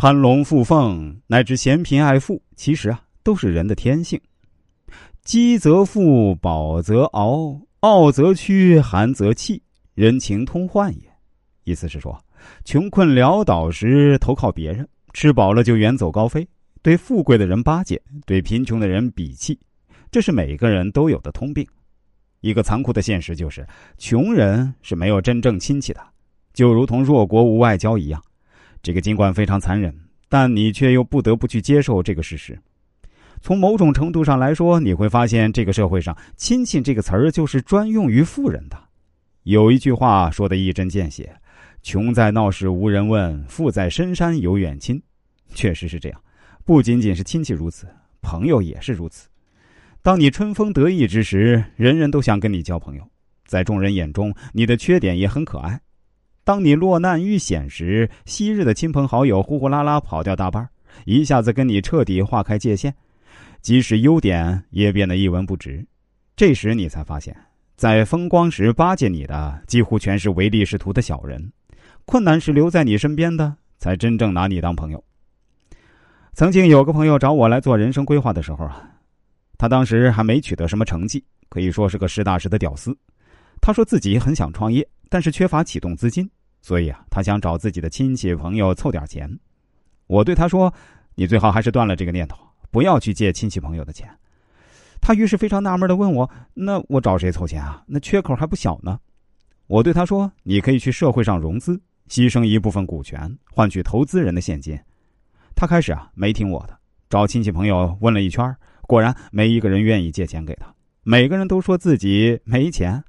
攀龙附凤乃至嫌贫爱富，其实啊，都是人的天性。饥则富，饱则傲，傲则屈，寒则弃，人情通患也。意思是说，穷困潦倒时投靠别人，吃饱了就远走高飞，对富贵的人巴结，对贫穷的人鄙弃，这是每个人都有的通病。一个残酷的现实就是，穷人是没有真正亲戚的，就如同弱国无外交一样。这个尽管非常残忍，但你却又不得不去接受这个事实。从某种程度上来说，你会发现这个社会上“亲戚”这个词儿就是专用于富人的。有一句话说的一针见血：“穷在闹市无人问，富在深山有远亲。”确实是这样，不仅仅是亲戚如此，朋友也是如此。当你春风得意之时，人人都想跟你交朋友，在众人眼中，你的缺点也很可爱。当你落难遇险时，昔日的亲朋好友呼呼啦啦跑掉大半，一下子跟你彻底划开界限，即使优点也变得一文不值。这时你才发现，在风光时巴结你的几乎全是唯利是图的小人，困难时留在你身边的才真正拿你当朋友。曾经有个朋友找我来做人生规划的时候啊，他当时还没取得什么成绩，可以说是个实打实的屌丝。他说自己很想创业。但是缺乏启动资金，所以啊，他想找自己的亲戚朋友凑点钱。我对他说：“你最好还是断了这个念头，不要去借亲戚朋友的钱。”他于是非常纳闷的问我：“那我找谁凑钱啊？那缺口还不小呢。”我对他说：“你可以去社会上融资，牺牲一部分股权，换取投资人的现金。”他开始啊没听我的，找亲戚朋友问了一圈，果然没一个人愿意借钱给他，每个人都说自己没钱，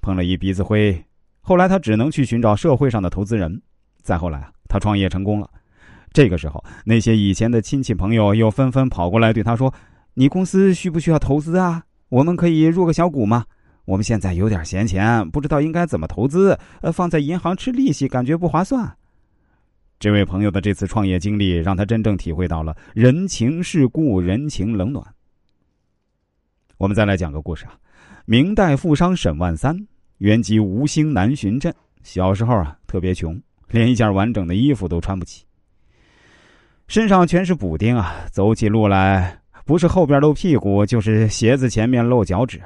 碰了一鼻子灰。后来他只能去寻找社会上的投资人，再后来啊，他创业成功了。这个时候，那些以前的亲戚朋友又纷纷跑过来对他说：“你公司需不需要投资啊？我们可以入个小股吗？我们现在有点闲钱，不知道应该怎么投资。呃，放在银行吃利息，感觉不划算。”这位朋友的这次创业经历，让他真正体会到了人情世故、人情冷暖。我们再来讲个故事啊，明代富商沈万三。原籍吴兴南浔镇，小时候啊特别穷，连一件完整的衣服都穿不起，身上全是补丁啊，走起路来不是后边露屁股，就是鞋子前面露脚趾，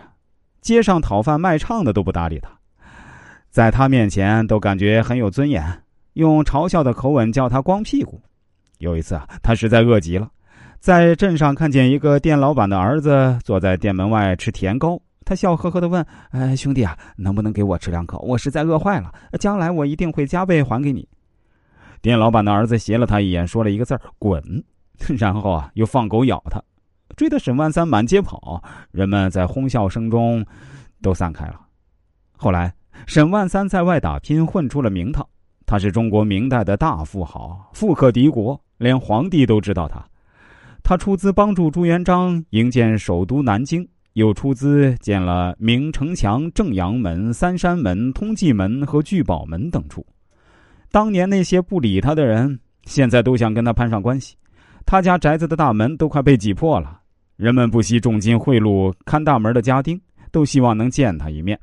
街上讨饭卖唱的都不搭理他，在他面前都感觉很有尊严，用嘲笑的口吻叫他光屁股。有一次啊，他实在饿极了，在镇上看见一个店老板的儿子坐在店门外吃甜糕。他笑呵呵的问：“哎，兄弟啊，能不能给我吃两口？我实在饿坏了，将来我一定会加倍还给你。”店老板的儿子斜了他一眼，说了一个字：“滚！” 然后啊，又放狗咬他，追得沈万三满街跑。人们在哄笑声中都散开了。后来，沈万三在外打拼，混出了名堂。他是中国明代的大富豪，富可敌国，连皇帝都知道他。他出资帮助朱元璋营建首都南京。又出资建了明城墙、正阳门、三山门、通济门和聚宝门等处。当年那些不理他的人，现在都想跟他攀上关系。他家宅子的大门都快被挤破了，人们不惜重金贿赂看大门的家丁，都希望能见他一面。